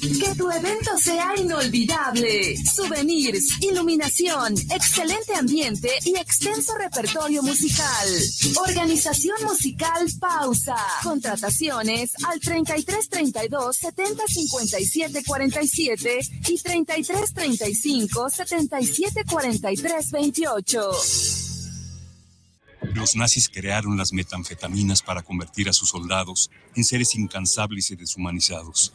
Que tu evento sea inolvidable. Souvenirs, iluminación, excelente ambiente y extenso repertorio musical. Organización musical Pausa. Contrataciones al 3332 70 57 47 y 33 35 77 43 28. Los nazis crearon las metanfetaminas para convertir a sus soldados en seres incansables y deshumanizados.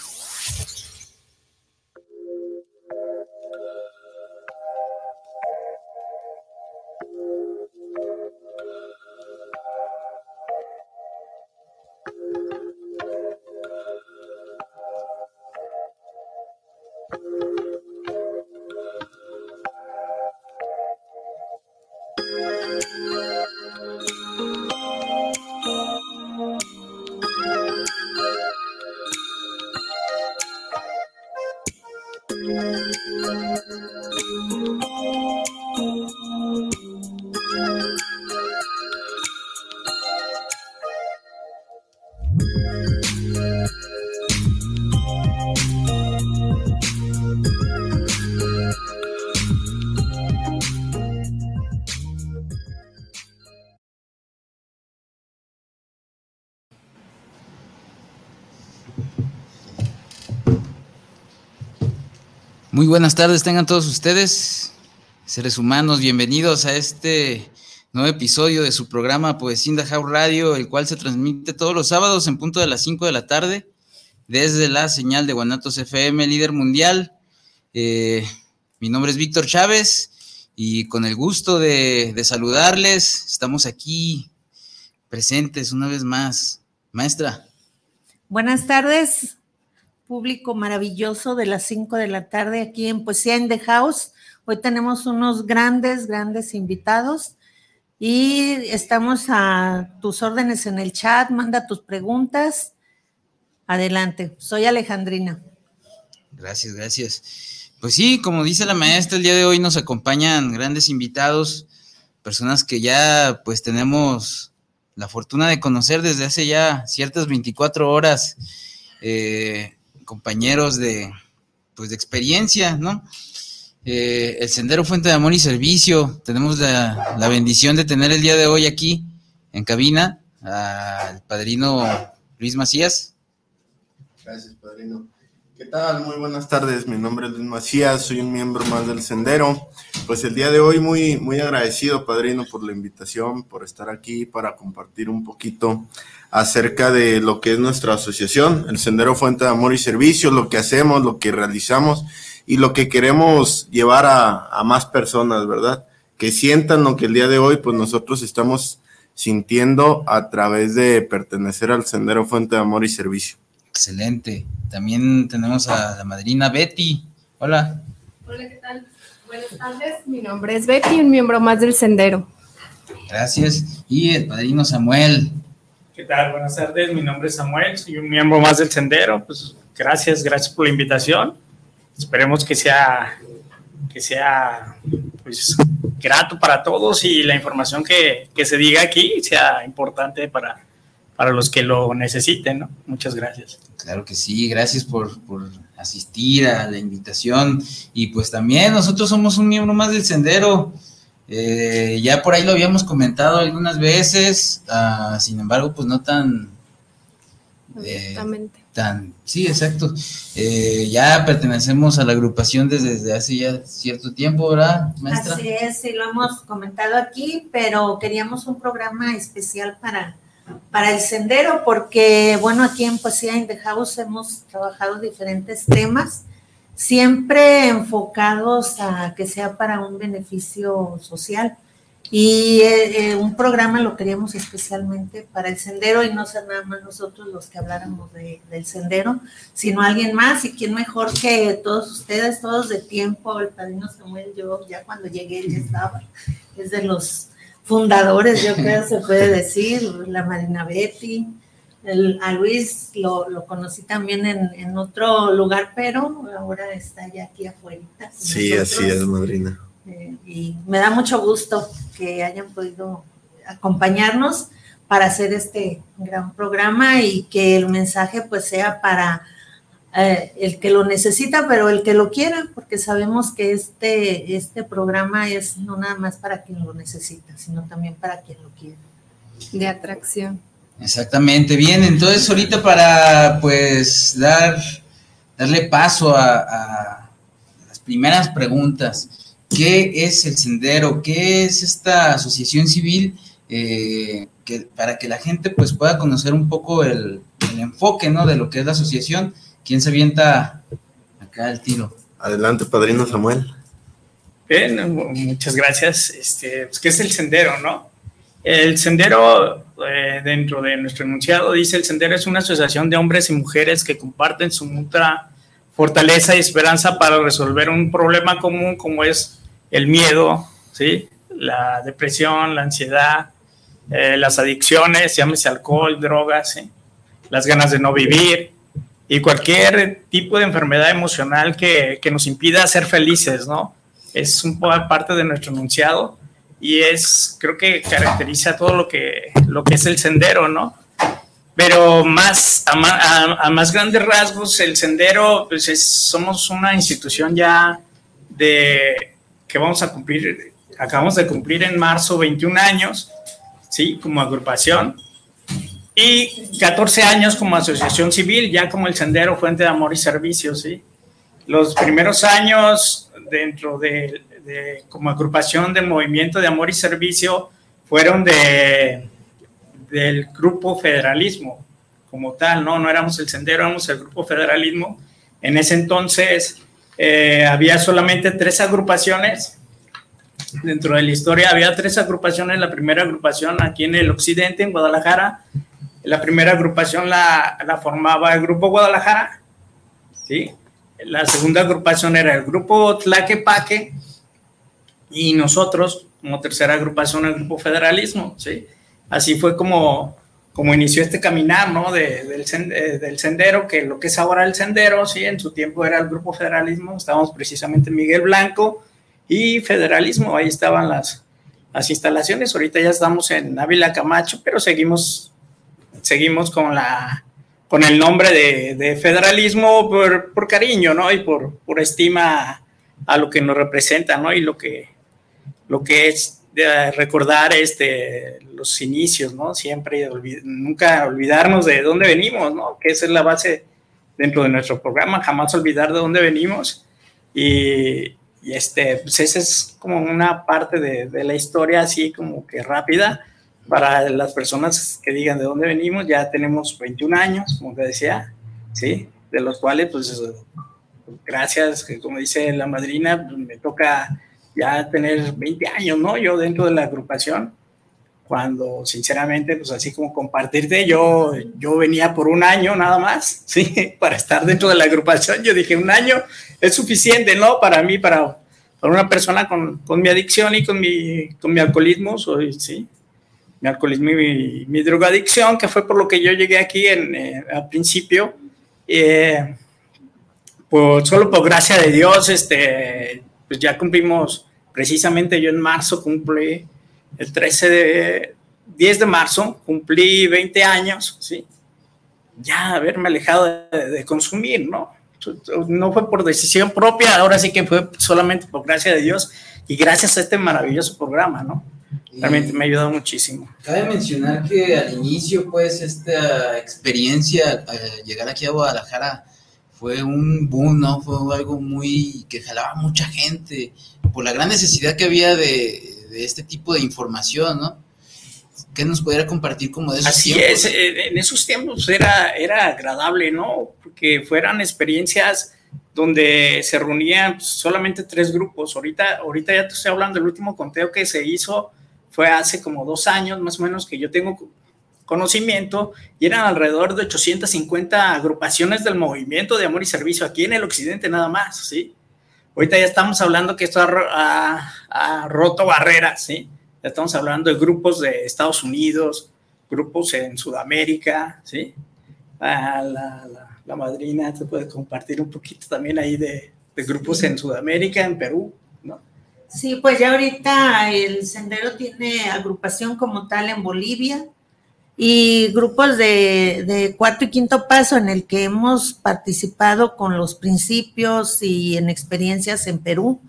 Muy buenas tardes, tengan todos ustedes, seres humanos, bienvenidos a este nuevo episodio de su programa Poesinda House Radio, el cual se transmite todos los sábados en punto de las 5 de la tarde desde la señal de Guanatos FM, líder mundial. Eh, mi nombre es Víctor Chávez y con el gusto de saludarles, estamos aquí presentes una vez más. Maestra. Buenas tardes, público maravilloso de las 5 de la tarde aquí en Poesía en the House. Hoy tenemos unos grandes, grandes invitados y estamos a tus órdenes en el chat. Manda tus preguntas. Adelante, soy Alejandrina. Gracias, gracias. Pues sí, como dice la maestra, el día de hoy nos acompañan grandes invitados, personas que ya pues tenemos la fortuna de conocer desde hace ya ciertas 24 horas. Eh, compañeros de, pues, de experiencia, ¿no? Eh, el Sendero Fuente de Amor y Servicio, tenemos la, la, bendición de tener el día de hoy aquí en cabina al padrino Luis Macías. Gracias, padrino. ¿Qué tal? Muy buenas tardes. Mi nombre es Luis Macías, soy un miembro más del Sendero. Pues el día de hoy muy, muy agradecido, padrino, por la invitación, por estar aquí para compartir un poquito acerca de lo que es nuestra asociación, el Sendero Fuente de Amor y Servicio, lo que hacemos, lo que realizamos y lo que queremos llevar a, a más personas, ¿verdad? Que sientan lo que el día de hoy, pues nosotros estamos sintiendo a través de pertenecer al Sendero Fuente de Amor y Servicio. Excelente. También tenemos a la madrina Betty. Hola. Hola, ¿qué tal? Buenas tardes. Mi nombre es Betty, un miembro más del Sendero. Gracias. Y el padrino Samuel. ¿Qué tal? Buenas tardes, mi nombre es Samuel, soy un miembro más del Sendero. Pues gracias, gracias por la invitación. Esperemos que sea, que sea pues, grato para todos y la información que, que se diga aquí sea importante para, para los que lo necesiten, ¿no? Muchas gracias. Claro que sí, gracias por, por asistir a la invitación y pues también nosotros somos un miembro más del Sendero. Eh, ya por ahí lo habíamos comentado algunas veces, ah, sin embargo, pues no tan... eh, tan sí, exacto. Eh, ya pertenecemos a la agrupación desde, desde hace ya cierto tiempo, ¿verdad, maestra? Así es, sí, lo hemos comentado aquí, pero queríamos un programa especial para, para el sendero, porque, bueno, aquí en Poesía in the House hemos trabajado diferentes temas, siempre enfocados a que sea para un beneficio social. Y eh, eh, un programa lo queríamos especialmente para el sendero y no ser nada más nosotros los que habláramos de- del sendero, sino alguien más y quién mejor que todos ustedes, todos de tiempo, el padrino Samuel, yo ya cuando llegué ya estaba, es de los fundadores, yo creo se puede decir, la Marina Betty, el- a Luis lo, lo conocí también en, en otro lugar, pero ahora está ya aquí afuera. Sí, así es, madrina. Eh, y me da mucho gusto que hayan podido acompañarnos para hacer este gran programa y que el mensaje pues sea para eh, el que lo necesita, pero el que lo quiera, porque sabemos que este, este programa es no nada más para quien lo necesita, sino también para quien lo quiere. De atracción. Exactamente, bien, entonces ahorita para pues dar, darle paso a, a las primeras preguntas, ¿qué es el sendero? ¿Qué es esta asociación civil? Eh, que, para que la gente pues pueda conocer un poco el, el enfoque ¿no? de lo que es la asociación. ¿Quién se avienta acá el tiro? Adelante, padrino Samuel. Bien, mu- muchas gracias. Este, pues, ¿Qué es el sendero, no? El sendero, eh, dentro de nuestro enunciado, dice el sendero es una asociación de hombres y mujeres que comparten su mutua fortaleza y esperanza para resolver un problema común como es el miedo, ¿sí? la depresión, la ansiedad, eh, las adicciones, llámese alcohol, drogas, ¿sí? las ganas de no vivir y cualquier tipo de enfermedad emocional que, que nos impida ser felices, ¿no? es un poco parte de nuestro enunciado y es, creo que caracteriza todo lo que, lo que es el sendero, ¿no? Pero más, a, a- a más grandes rasgos, el sendero, pues es- somos una institución ya de que vamos a cumplir, acabamos de cumplir en marzo 21 años, ¿sí? Como agrupación. Y 14 años como asociación civil, ya como el Sendero Fuente de Amor y Servicio, ¿sí? Los primeros años dentro de, de- como agrupación de movimiento de amor y servicio fueron de, del grupo federalismo como tal, ¿no? No éramos el Sendero, éramos el grupo federalismo. En ese entonces eh, había solamente tres agrupaciones. Dentro de la historia había tres agrupaciones. La primera agrupación aquí en el occidente, en Guadalajara, la primera agrupación la, formaba el Grupo Guadalajara, ¿sí? La segunda agrupación era el Grupo Tlaquepaque y nosotros, como tercera agrupación, el Grupo Federalismo, ¿sí? Así fue como, como inició este caminar, ¿no? De- eh, del sendero, que lo que es ahora el sendero, ¿sí? En su tiempo era el Grupo Federalismo, estábamos precisamente en Miguel Blanco y Federalismo, ahí estaban las, las instalaciones, ahorita ya estamos en Ávila Camacho, pero seguimos seguimos con la con el nombre de, de federalismo por, por cariño, ¿no? Y por, por estima a lo que nos representa, ¿no? Y lo que, lo que es de recordar este, los inicios, ¿no? Siempre olvid- nunca olvidarnos de dónde venimos, ¿no? Que esa es la base dentro de nuestro programa, jamás olvidar de dónde venimos. Y, y este, pues esa es como una parte de, de la historia así como que rápida para las personas que digan de dónde venimos, ya tenemos 21 años, como te decía, ¿sí? De los cuales, pues, gracias, que como dice la madrina, pues, me toca ya tener 20 años, ¿no? Yo dentro de la agrupación, cuando sinceramente, pues así como compartirte, yo, yo venía por un año nada más, ¿sí? Para estar dentro de la agrupación, yo dije, un año es suficiente, ¿no? Para mí, para, para una persona con, con mi adicción y con mi, con mi alcoholismo, soy, ¿sí? Mi alcoholismo y mi, mi drogadicción, que fue por lo que yo llegué aquí en, eh, al principio. Eh, pues solo por gracia de Dios, este, pues ya cumplimos, precisamente yo en marzo cumplí, el 13 de, 10 de marzo, cumplí 20 años, ¿sí? Ya haberme alejado de, de consumir, ¿no? no fue por decisión propia, ahora sí que fue solamente por gracia de Dios y gracias a este maravilloso programa, ¿no? Realmente me ha ayudado muchísimo. Cabe mencionar que al inicio, pues, esta experiencia, eh, llegar aquí a Guadalajara, fue un boom, ¿no? Fue algo muy que jalaba mucha gente por la gran necesidad que había de, de este tipo de información, ¿no? ¿Qué nos pudiera compartir como de esos Así es, eh, en esos tiempos era, era agradable, ¿no? Porque fueran experiencias donde se reunían solamente tres grupos. Ahorita, ahorita ya te estoy hablando del último conteo que se hizo, fue hace como dos años más o menos que yo tengo conocimiento y eran alrededor de 850 agrupaciones del movimiento de amor y servicio aquí en el occidente nada más, ¿sí? Ahorita ya estamos hablando que esto ha, roto barreras, ¿sí? Ya estamos hablando de grupos de Estados Unidos, grupos en Sudamérica, ¿sí? Ah, la, la, madrina te puede compartir un poquito también ahí de, grupos en Sudamérica, en Perú, ¿no? Sí, pues ya ahorita el sendero tiene agrupación como tal en Bolivia y grupos de, de cuarto y quinto paso en el que hemos participado con los principios y en experiencias en Perú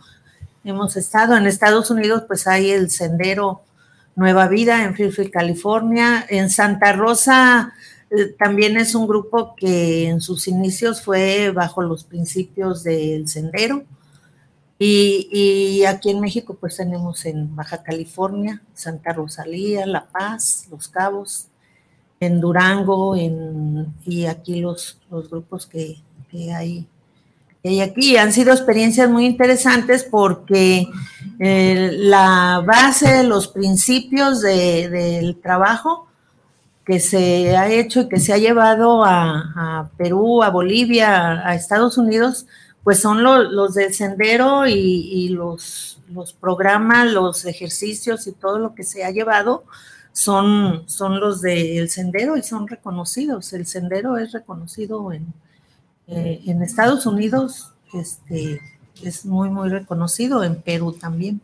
hemos estado. En Estados Unidos, pues hay el Sendero Nueva Vida en Fairfield, California. En Santa Rosa también es un grupo que en sus inicios fue bajo los principios del Sendero. Y, aquí en México, pues tenemos en Baja California, Santa Rosalía, La Paz, Los Cabos, en Durango, y aquí los, grupos que, que hay aquí han sido experiencias muy interesantes porque eh, la base, los principios de, del trabajo que se ha hecho y que se ha llevado a, Perú, a Bolivia, a, Estados Unidos, pues son lo, los del sendero y, y, los, los programas, los ejercicios y todo lo que se ha llevado son, son los del sendero y son reconocidos. El sendero es reconocido en, eh, en Estados Unidos este, es muy, muy reconocido, en Perú también.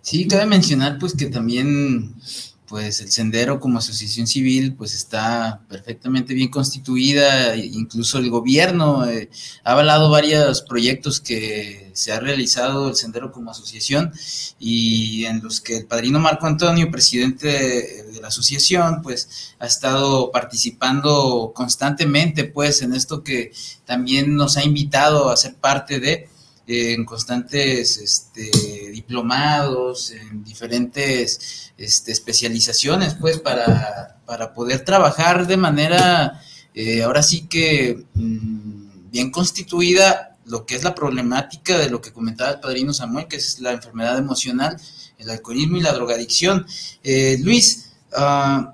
Sí, cabe mencionar pues que también pues el Sendero como asociación civil pues está perfectamente bien constituida, incluso el gobierno eh, ha avalado varios proyectos que se ha realizado el Sendero como asociación y en los que el padrino Marco Antonio, presidente de la asociación, pues ha estado participando constantemente pues en esto que también nos ha invitado a ser parte de en constantes este, diplomados, en diferentes este, especializaciones, pues, para, para, poder trabajar de manera, eh, ahora sí que mm, bien constituida, lo que es la problemática de lo que comentaba el padrino Samuel, que es la enfermedad emocional, el alcoholismo y la drogadicción. Eh, Luis, uh,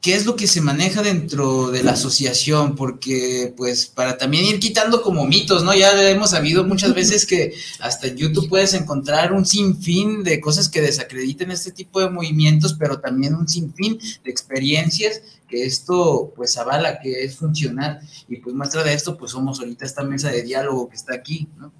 qué es lo que se maneja dentro de la asociación, porque pues para también ir quitando como mitos, ¿no? Ya hemos sabido muchas veces que hasta en YouTube puedes encontrar un sinfín de cosas que desacrediten este tipo de movimientos, pero también un sinfín de experiencias que esto pues avala que es funcional y pues muestra de esto pues somos ahorita esta mesa de diálogo que está aquí, ¿no?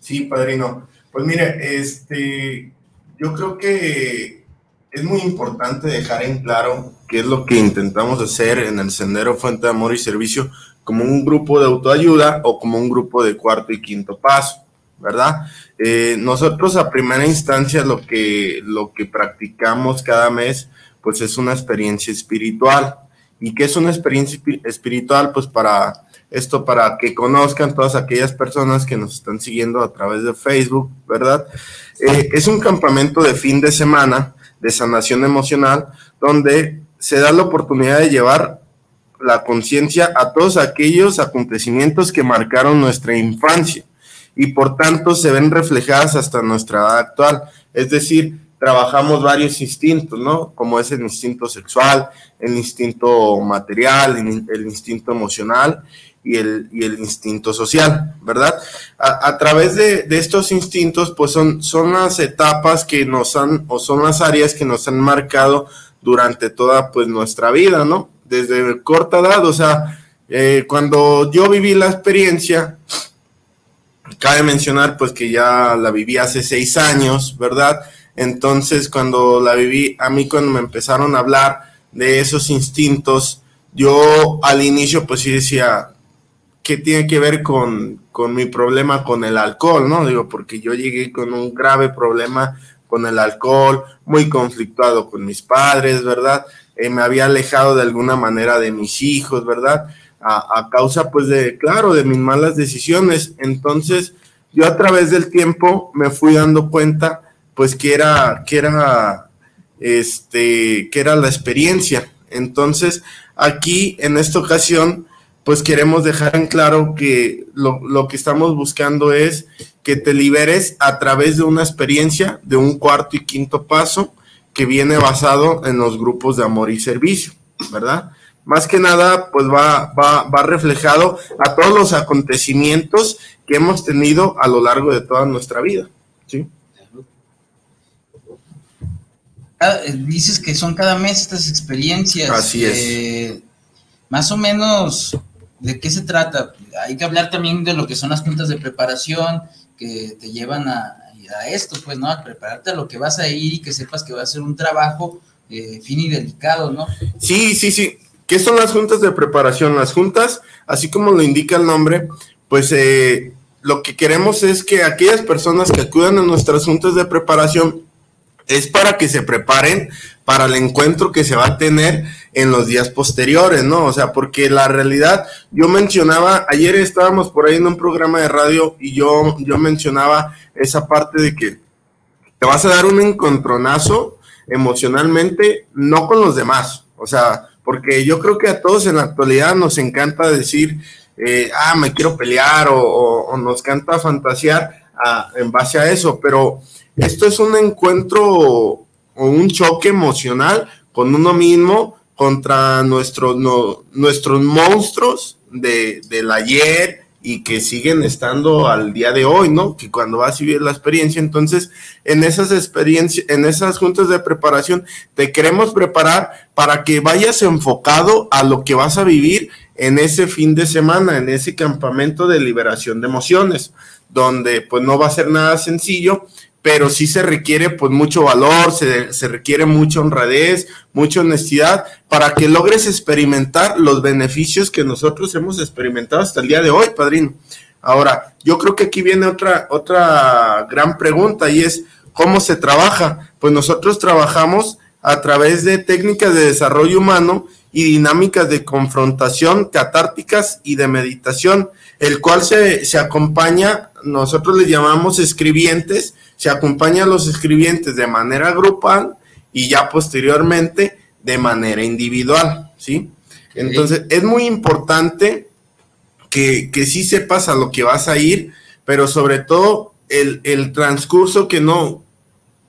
Sí, padrino. Pues mire, este, yo creo que es muy importante dejar en claro qué es lo que intentamos hacer en el Sendero Fuente de Amor y Servicio como un grupo de autoayuda o como un grupo de cuarto y quinto paso, ¿verdad? Eh, nosotros a primera instancia lo que, lo que practicamos cada mes pues es una experiencia espiritual. ¿Y qué es una experiencia espiritual? Pues para esto, para que conozcan todas aquellas personas que nos están siguiendo a través de Facebook, ¿verdad? Eh, es un campamento de fin de semana de sanación emocional, donde se da la oportunidad de llevar la conciencia a todos aquellos acontecimientos que marcaron nuestra infancia y por tanto se ven reflejadas hasta nuestra edad actual. Es decir, trabajamos varios instintos, ¿no? Como es el instinto sexual, el instinto material, el instinto emocional y el, y el instinto social, ¿verdad? A, través de, de, estos instintos, pues son, son las etapas que nos han, o son las áreas que nos han marcado durante toda, pues, nuestra vida, ¿no? Desde corta edad, o sea, eh, cuando yo viví la experiencia, cabe mencionar, pues, que ya la viví hace seis años, ¿verdad? Entonces, cuando la viví, a mí cuando me empezaron a hablar de esos instintos, yo al inicio, pues sí decía, qué tiene que ver con, con mi problema con el alcohol, ¿no? Digo, porque yo llegué con un grave problema con el alcohol, muy conflictuado con mis padres, ¿verdad? Eh, me había alejado de alguna manera de mis hijos, ¿verdad? A, a, causa, pues, de, claro, de mis malas decisiones. Entonces, yo a través del tiempo me fui dando cuenta, pues, que era, que era, este, que era la experiencia. Entonces, aquí, en esta ocasión, pues queremos dejar en claro que lo, lo, que estamos buscando es que te liberes a través de una experiencia de un cuarto y quinto paso que viene basado en los grupos de amor y servicio, ¿verdad? Más que nada, pues va, va, va reflejado a todos los acontecimientos que hemos tenido a lo largo de toda nuestra vida, ¿sí? Ah, dices que son cada mes estas experiencias. Así es. Eh, más o menos, ¿de qué se trata? Hay que hablar también de lo que son las juntas de preparación que te llevan a, a esto, pues, ¿no? A prepararte a lo que vas a ir y que sepas que va a ser un trabajo eh, fin y delicado, ¿no? Sí, sí, sí. ¿Qué son las juntas de preparación? Las juntas, así como lo indica el nombre, pues eh, lo que queremos es que aquellas personas que acudan a nuestras juntas de preparación es para que se preparen para el encuentro que se va a tener en los días posteriores, ¿no? O sea, porque la realidad, yo mencionaba, ayer estábamos por ahí en un programa de radio y yo, yo mencionaba esa parte de que te vas a dar un encontronazo emocionalmente, no con los demás, o sea, porque yo creo que a todos en la actualidad nos encanta decir, eh, ah, me quiero pelear o, nos canta fantasear a, en base a eso, pero esto es un encuentro o un choque emocional con uno mismo contra nuestros, no, nuestros monstruos de, del ayer y que siguen estando al día de hoy, ¿no? Que cuando vas a vivir la experiencia, entonces en esas experiencias, en esas juntas de preparación, te queremos preparar para que vayas enfocado a lo que vas a vivir en ese fin de semana, en ese campamento de liberación de emociones, donde pues no va a ser nada sencillo, pero sí se requiere pues mucho valor, se, se, requiere mucha honradez, mucha honestidad para que logres experimentar los beneficios que nosotros hemos experimentado hasta el día de hoy, padrino. Ahora, yo creo que aquí viene otra, otra gran pregunta y es, ¿cómo se trabaja? Pues nosotros trabajamos a través de técnicas de desarrollo humano y dinámicas de confrontación catárticas y de meditación, el cual se, se acompaña, nosotros le llamamos escribientes, se acompaña a los escribientes de manera grupal y ya posteriormente de manera individual, ¿sí? Entonces, es muy importante que, que sí sepas a lo que vas a ir, pero sobre todo el, el transcurso que no,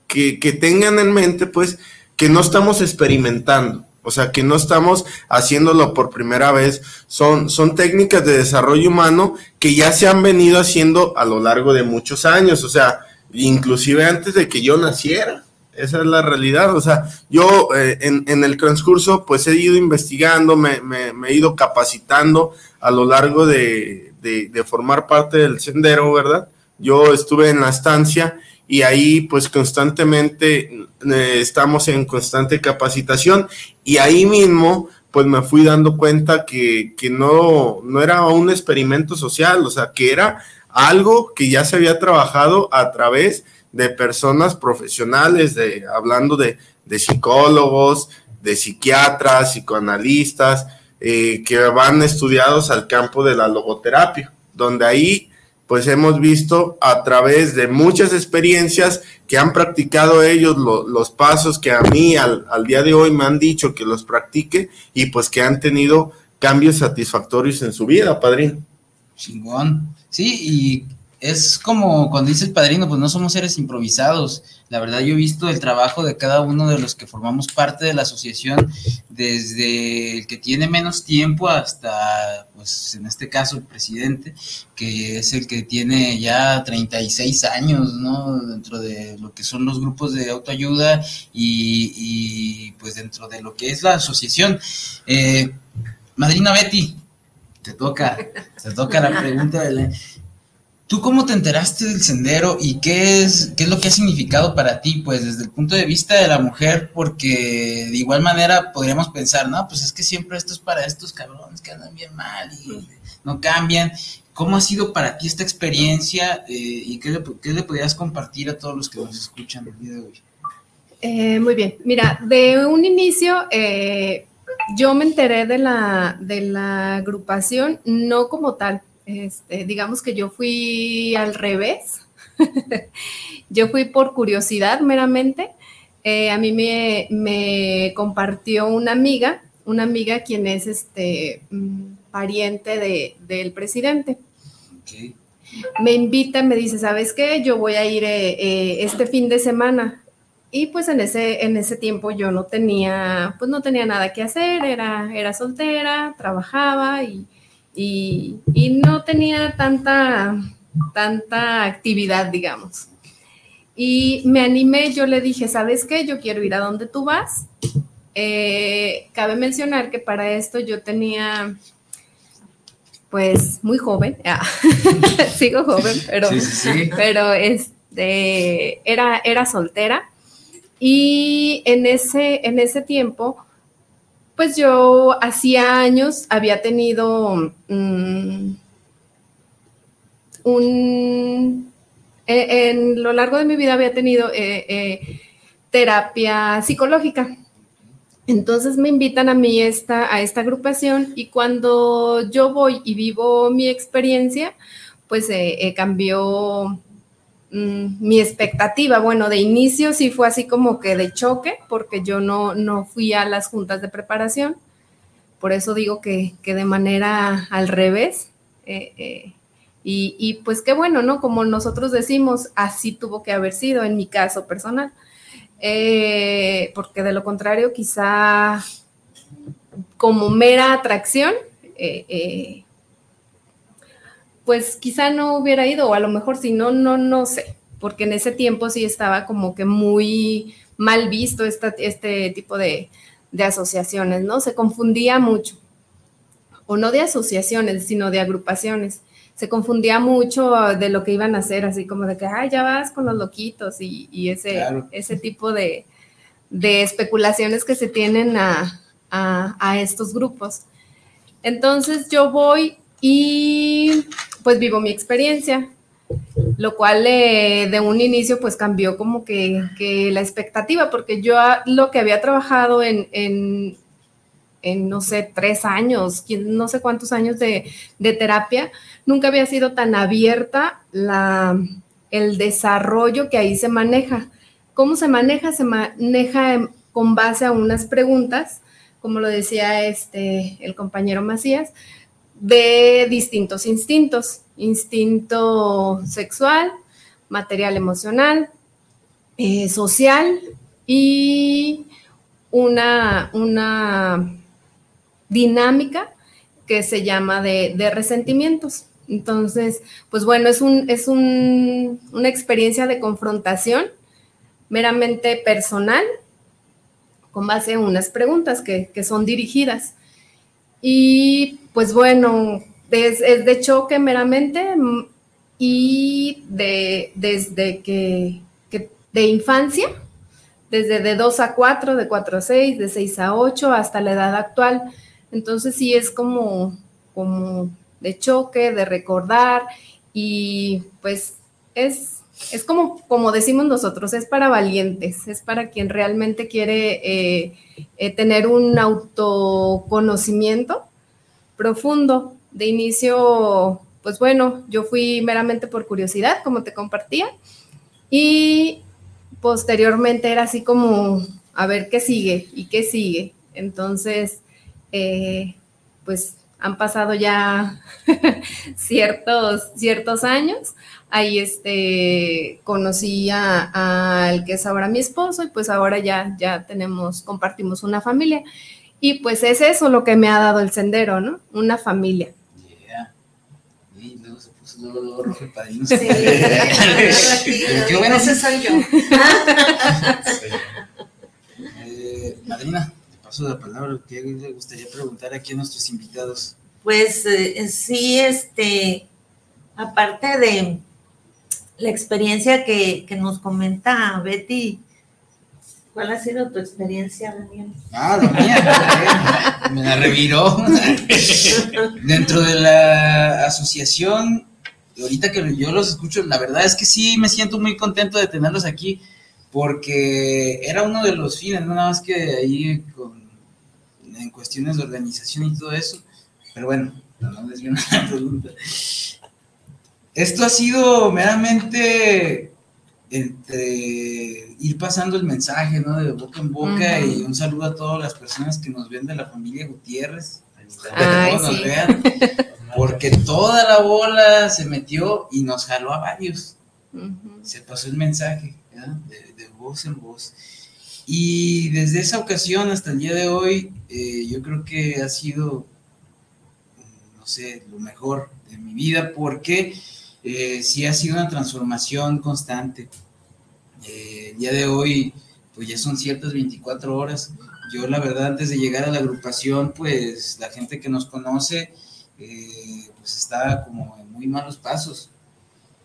que, que tengan en mente, pues, que no estamos experimentando. O sea, que no estamos haciéndolo por primera vez. Son, son técnicas de desarrollo humano que ya se han venido haciendo a lo largo de muchos años. O sea, inclusive antes de que yo naciera. Esa es la realidad. O sea, yo eh, en, en, el transcurso pues he ido investigando, me, me, he ido capacitando a lo largo de, de, de, formar parte del sendero, ¿verdad? Yo estuve en la estancia y ahí pues constantemente eh, estamos en constante capacitación y ahí mismo pues me fui dando cuenta que, que no, no era un experimento social, o sea, que era algo que ya se había trabajado a través de personas profesionales, de, hablando de, de psicólogos, de psiquiatras, psicoanalistas, eh, que van estudiados al campo de la logoterapia, donde ahí pues hemos visto a través de muchas experiencias que han practicado ellos lo, los pasos que a mí al, al, día de hoy me han dicho que los practique y pues que han tenido cambios satisfactorios en su vida, padrino. Chingón. Sí, y es como cuando dice el padrino, pues no somos seres improvisados. La verdad, yo he visto el trabajo de cada uno de los que formamos parte de la asociación, desde el que tiene menos tiempo hasta, pues en este caso, el presidente, que es el que tiene ya 36 años, ¿no? Dentro de lo que son los grupos de autoayuda y, y pues dentro de lo que es la asociación. Eh, Madrina Betty, te toca, te toca la pregunta de la ¿Tú cómo te enteraste del sendero y qué es, qué es lo que ha significado para ti? Pues desde el punto de vista de la mujer, porque de igual manera podríamos pensar, no, pues es que siempre esto es para estos cabrones que andan bien mal y no cambian. ¿Cómo ha sido para ti esta experiencia eh, y qué le, qué le podrías compartir a todos los que nos escuchan el día de hoy? Eh, muy bien, mira, de un inicio eh, yo me enteré de la, de la agrupación, no como tal, este, digamos que yo fui al revés, yo fui por curiosidad meramente, eh, a mí me, me, compartió una amiga, una amiga quien es este mm, pariente de, del presidente. Me invita, me dice, ¿sabes qué? Yo voy a ir este fin de semana y pues en ese, en ese tiempo yo no tenía, pues no tenía nada que hacer, era, era soltera, trabajaba y, no tenía tanta, tanta actividad, digamos. Y me animé, yo le dije, ¿sabes qué? Yo quiero ir a donde tú vas. Eh, cabe mencionar que para esto yo tenía, pues, muy joven, sigo joven, pero, pero este, era, era soltera y en ese, en ese tiempo, pues yo hacía años había tenido mm, un... E, en, lo largo de mi vida había tenido eh, eh, terapia psicológica. Entonces me invitan a mí esta, a esta agrupación y cuando yo voy y vivo mi experiencia, pues eh, cambió Mm, mi expectativa, bueno, de inicio sí fue así como que de choque, porque yo no, no fui a las juntas de preparación, por eso digo que, de manera al revés. Eh, eh, y, pues qué bueno, ¿no? Como nosotros decimos, así tuvo que haber sido en mi caso personal, eh, porque de lo contrario quizá como mera atracción, pues quizá no hubiera ido, o a lo mejor si no, no, no sé, porque en ese tiempo sí estaba como que muy mal visto este tipo de, asociaciones, ¿no? Se confundía mucho, o no de asociaciones, sino de agrupaciones. Se confundía mucho de lo que iban a hacer, así como de que, ay, ya vas con los loquitos y, ese, ese tipo de, especulaciones que se tienen a, a estos grupos. Entonces yo voy y pues vivo mi experiencia, lo cual eh, de un inicio pues cambió como que, la expectativa, porque yo lo que había trabajado en, en, no sé, tres años, no sé cuántos años de, terapia, nunca había sido tan abierta la, el desarrollo que ahí se maneja. ¿Cómo se maneja? Se maneja con base a unas preguntas, como lo decía este, el compañero Macías, de distintos instintos, instinto sexual, material emocional, eh, social y una, una, dinámica que se llama de, resentimientos. Entonces, pues bueno, es, un, es una experiencia de confrontación meramente personal con base en unas preguntas que, que son dirigidas. Y pues bueno, es, de choque meramente mm, y de, desde que, de infancia, desde de 2 a 4, de 4 a 6, de 6 a 8 hasta la edad actual. Entonces sí es como, como de choque, de recordar y pues es, es como, como decimos nosotros, es para valientes, es para quien realmente quiere eh, eh, tener un autoconocimiento profundo. De inicio, pues bueno, yo fui meramente por curiosidad, como te compartía, y posteriormente era así como a ver qué sigue y qué sigue. Entonces, eh, pues han pasado ya ciertos, ciertos años. Ahí este, conocí al que es ahora mi esposo y pues ahora ya, ya tenemos, compartimos una familia. Y pues es eso lo que me ha dado el sendero, ¿no? Una familia. Yeah. Y luego se puso luego, luego rojo padrino. Sí. Qué bueno. Ese soy yo. eh, madrina, te paso la palabra. ¿Qué le gustaría preguntar aquí a nuestros invitados? Pues eh, sí, este, aparte de la experiencia que, que nos comenta Betty, ¿cuál ha sido tu experiencia, Daniel? Ah, la mía, me la reviró. Dentro de la asociación, ahorita que yo los escucho, la verdad es que sí me siento muy contento de tenerlos aquí, porque era uno de los fines, no nada más que ahí con, en cuestiones de organización y todo eso, pero bueno, no desvío la pregunta. Esto ha sido meramente entre ir pasando el mensaje, ¿no? De boca en boca y un saludo a todas las personas que nos ven de la familia Gutiérrez. Ay, todos nos sí. vean, porque toda la bola se metió y nos jaló a varios. Se pasó el mensaje, ¿ya? de, de voz en voz. Y desde esa ocasión hasta el día de hoy, eh, yo creo que ha sido, mm, no sé, lo mejor de mi vida, porque eh, sí ha sido una transformación constante. Eh, el día de hoy, pues ya son ciertas 24 horas. Yo, la verdad, antes de llegar a la agrupación, pues la gente que nos conoce, eh, pues está como en muy malos pasos.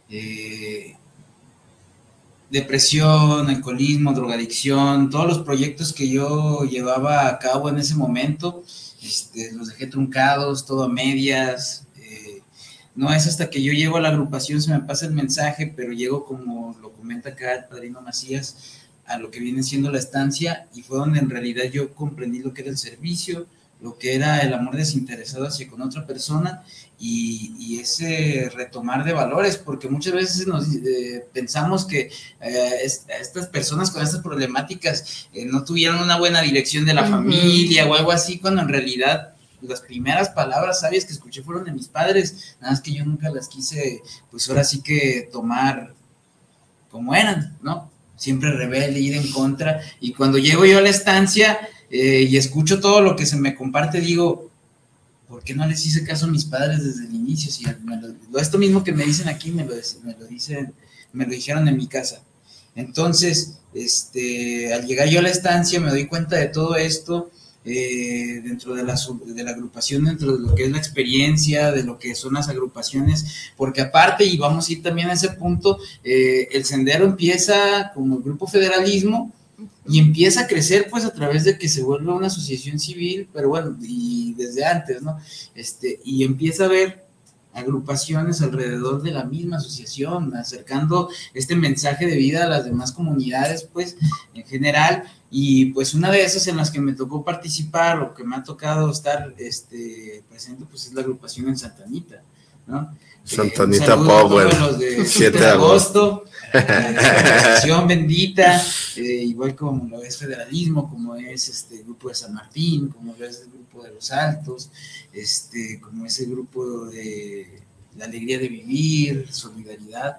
Eh, depresión, alcoholismo, drogadicción, todos los proyectos que yo llevaba a cabo en ese momento, este, los dejé truncados, todo a medias. No es hasta que yo llego a la agrupación, se me pasa el mensaje, pero llego como lo comenta acá el padrino Macías, a lo que viene siendo la estancia y fue donde en realidad yo comprendí lo que era el servicio, lo que era el amor desinteresado hacia con otra persona y, y ese retomar de valores, porque muchas veces nos eh, pensamos que eh, es- estas personas con estas problemáticas eh, no tuvieron una buena dirección de la familia o algo así, cuando en realidad las primeras palabras sabias que escuché fueron de mis padres, nada más que yo nunca las quise, pues ahora sí que tomar como eran, ¿no? Siempre rebelde, ir en contra, y cuando llego yo a la estancia eh, y escucho todo lo que se me comparte, digo, ¿por qué no les hice caso a mis padres desde el inicio? Si esto mismo que me dicen aquí me lo, me lo dicen, me lo dijeron en mi casa. Entonces, este, al llegar yo a la estancia me doy cuenta de todo esto eh, dentro de la, de la agrupación, dentro de lo que es la experiencia, de lo que son las agrupaciones, porque aparte, y vamos a ir también a ese punto, eh, el sendero empieza como el grupo federalismo y empieza a crecer pues a través de que se vuelve una asociación civil, pero bueno, y desde antes, ¿no? Este, y empieza a haber agrupaciones alrededor de la misma asociación, acercando este mensaje de vida a las demás comunidades, pues, en general, y pues una de esas en las que me tocó participar o que me ha tocado estar este, presente, pues es la agrupación en Santa Anita, ¿no? Santa Eh, Power, todos los de 7 de agosto. eh, Asociación Bendita, eh, igual como lo es Federalismo, como es este grupo de San Martín, como lo es el grupo de Los Altos, este, como es el grupo de La Alegría de Vivir, Solidaridad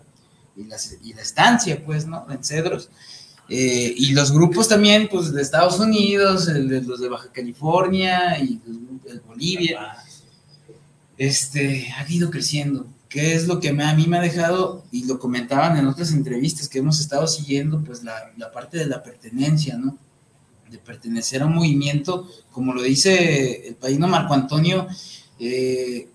y la, y la estancia, pues, ¿no? En Cedros. Eh, y los grupos también, pues, de Estados Unidos, el de- los de Baja California y de Bolivia, este, ha ido creciendo. ¿Qué es lo que me- a mí me ha dejado? Y lo comentaban en otras entrevistas que hemos estado siguiendo, pues la, la parte de la pertenencia, ¿no? De pertenecer a un movimiento, como lo dice el paíno Marco Antonio, eh,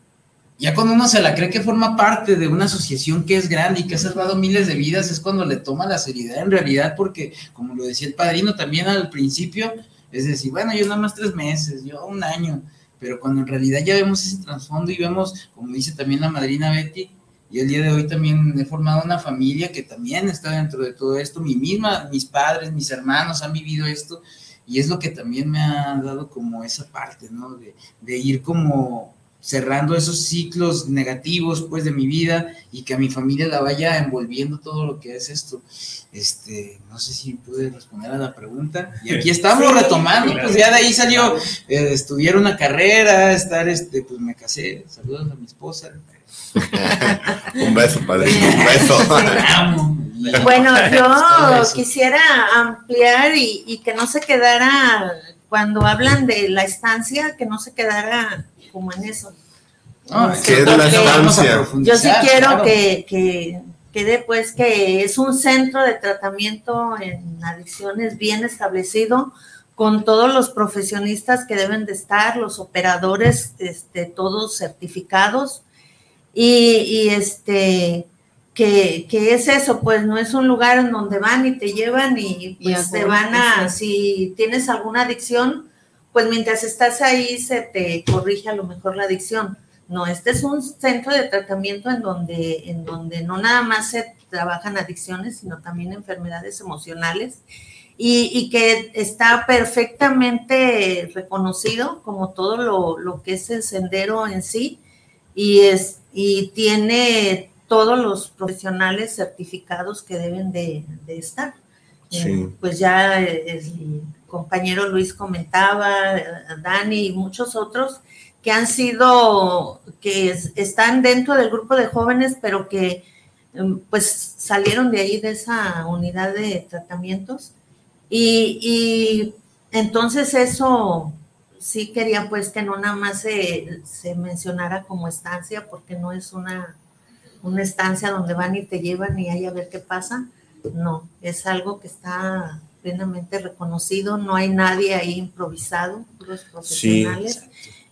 ya cuando uno se la cree que forma parte de una asociación que es grande y que ha salvado miles de vidas, es cuando le toma la seriedad en realidad, porque como lo decía el padrino también al principio, es decir, bueno, yo nada más tres meses, yo un año, pero cuando en realidad ya vemos ese trasfondo y vemos, como dice también la madrina Betty, y el día de hoy también he formado una familia que también está dentro de todo esto, mi misma, mis padres, mis hermanos han vivido esto, y es lo que también me ha dado como esa parte, ¿no? De, de ir como cerrando esos ciclos negativos pues de mi vida y que a mi familia la vaya envolviendo todo lo que es esto. Este, no sé si pude responder a la pregunta. Y aquí estamos Sí, retomando, claro. pues ya de ahí salió eh, estudiar una carrera, estar este, pues me casé, saludos a mi esposa. Un beso, padrino, un beso. Bueno, yo quisiera ampliar y, y que no se quedara, cuando hablan de la estancia, que no se quedara como en eso. No, ¿Qué es la estancia? Yo sí quiero claro. que, que quede pues que es un centro de tratamiento en adicciones bien establecido con todos los profesionistas que deben de estar, los operadores, este, todos certificados. Y, este, que, es eso, pues no es un lugar en donde van y te llevan y pues te van a, si tienes alguna adicción, pues mientras estás ahí se te corrige a lo mejor la adicción. No, este es un centro de tratamiento en donde, en donde no nada más se trabajan adicciones, sino también enfermedades emocionales y, que está perfectamente reconocido como todo lo, que es el sendero en sí y, es, y tiene todos los profesionales certificados que deben de, estar. Eh, pues ya el compañero Luis comentaba, Dani y muchos otros que han sido, que están dentro del grupo de jóvenes, pero que em, pues salieron de ahí, de esa unidad de tratamientos y, entonces eso sí quería pues que no nada más se, mencionara como estancia, porque no es una, una estancia donde van y te llevan y ahí a ver qué pasa. No, es algo que está plenamente reconocido, no hay nadie ahí improvisado, los profesionales.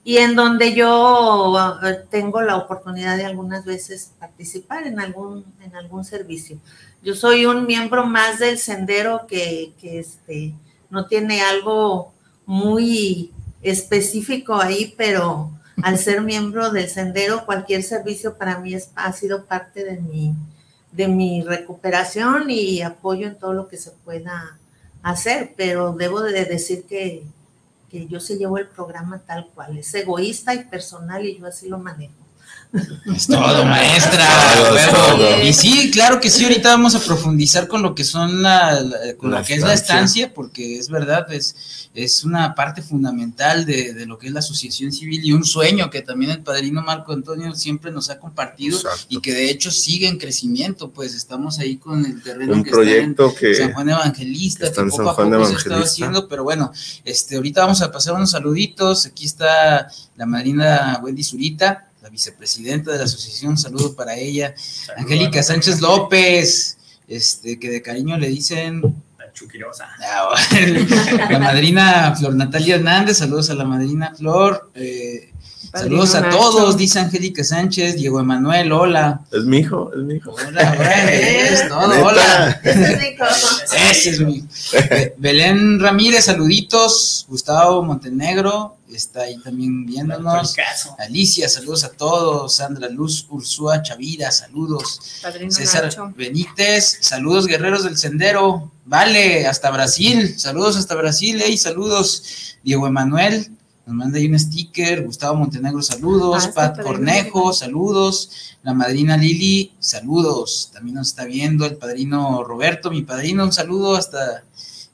y en donde yo eh, tengo la oportunidad de algunas veces participar en algún, en algún servicio. Yo soy un miembro más del sendero que, este, no tiene algo muy específico ahí, pero al ser miembro del sendero, cualquier servicio para mí es, ha sido parte de mi, de mi recuperación y apoyo en todo lo que se pueda hacer, pero debo de decir que, que yo se llevo el programa tal cual, es egoísta y personal y yo así lo manejo. Es todo, maestra. Y sí, claro que sí, ahorita vamos a profundizar con lo que son la, con lo que es la estancia, porque es verdad, es, es una parte fundamental de, lo que es la asociación civil y un sueño que también el padrino Marco Antonio siempre nos ha compartido y que de hecho sigue en crecimiento, pues estamos ahí con el terreno un que proyecto está en San Juan Evangelista, que, poco a poco se está haciendo, pero bueno, este ahorita vamos a pasar unos saluditos, aquí está la madrina Wendy Zurita, la vicepresidenta de la asociación, saludo para ella. Angélica Sánchez López, este, que de cariño le dicen. La chuquirosa. Ah, la madrina Flor Natalia Hernández, saludos a la madrina Flor. Eh, Saludos a todos, dice Angélica Sánchez, Diego Emanuel, hola. Es mi hijo, es mi hijo. Hola, es todo, hola. Ese es mi. Belén Ramírez, saluditos. Gustavo Montenegro, está ahí también viéndonos. Alicia, saludos a todos. Sandra Luz Ursúa Chavira, saludos. César Benítez, saludos guerreros del sendero. Vale, hasta Brasil, saludos hasta Brasil, hey, saludos. Diego Emanuel, nos manda ahí un sticker. Gustavo Montenegro, saludos. Ah, Pat Cornejo, saludos. La madrina Lili, saludos. También nos está viendo el padrino Roberto, mi padrino, un saludo hasta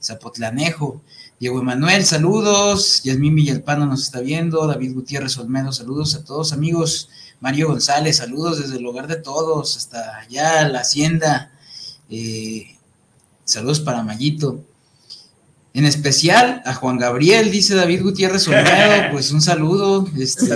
Zapotlanejo. Diego Emanuel, saludos. Yasmín Villalpano nos está viendo. David Gutiérrez Olmedo, saludos a todos, amigos. Mario González, saludos desde el hogar de todos, hasta allá, la hacienda. Eh, saludos para Mayito. En especial a Juan Gabriel, dice David Gutiérrez Olmedo, pues un saludo. Este,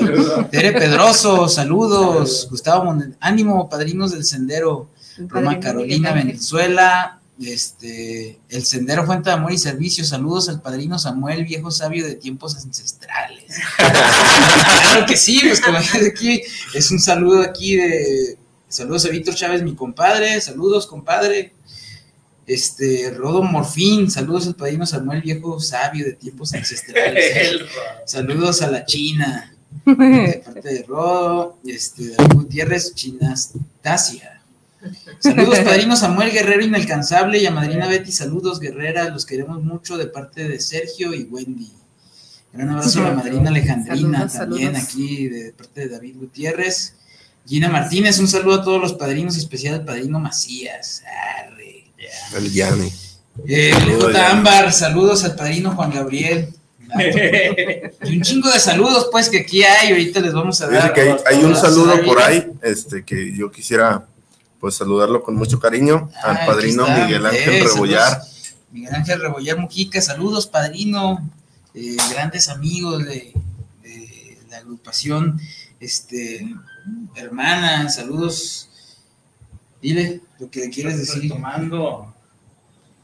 Tere Pedroso, saludos. Gustavo ánimo, padrinos del sendero. Roma Carolina, Venezuela. Este, el sendero Fuente de Amor y Servicio. Saludos al padrino Samuel, viejo sabio de tiempos ancestrales. claro que sí, pues como aquí, es un saludo aquí de. Saludos a Víctor Chávez, mi compadre. Saludos, compadre. Este, Rodo Morfín, saludos al padrino Samuel, viejo sabio de tiempos ancestrales. saludos a la China, de parte de Rodo, este, Gutiérrez, Chinastasia. Saludos, padrino Samuel Guerrero Inalcanzable y a madrina Betty, saludos, guerrera, los queremos mucho de parte de Sergio y Wendy. Gran abrazo a la madrina Alejandrina también aquí de parte de David Gutiérrez. Gina Martínez, un saludo a todos los padrinos, especial al padrino Macías. El Yanni. Eh, Ámbar, saludos al padrino Juan Gabriel. y un chingo de saludos, pues, que aquí hay, ahorita les vamos a dar. hay, un saludo por ahí, este, que yo quisiera, pues, saludarlo con mucho cariño al ah, padrino Miguel Ángel eh, Rebollar. Miguel Ángel Rebollar Mujica, saludos, padrino, eh, grandes amigos de, de, la agrupación, este, hermana, saludos. Dile lo que le quieres decir. Retomando,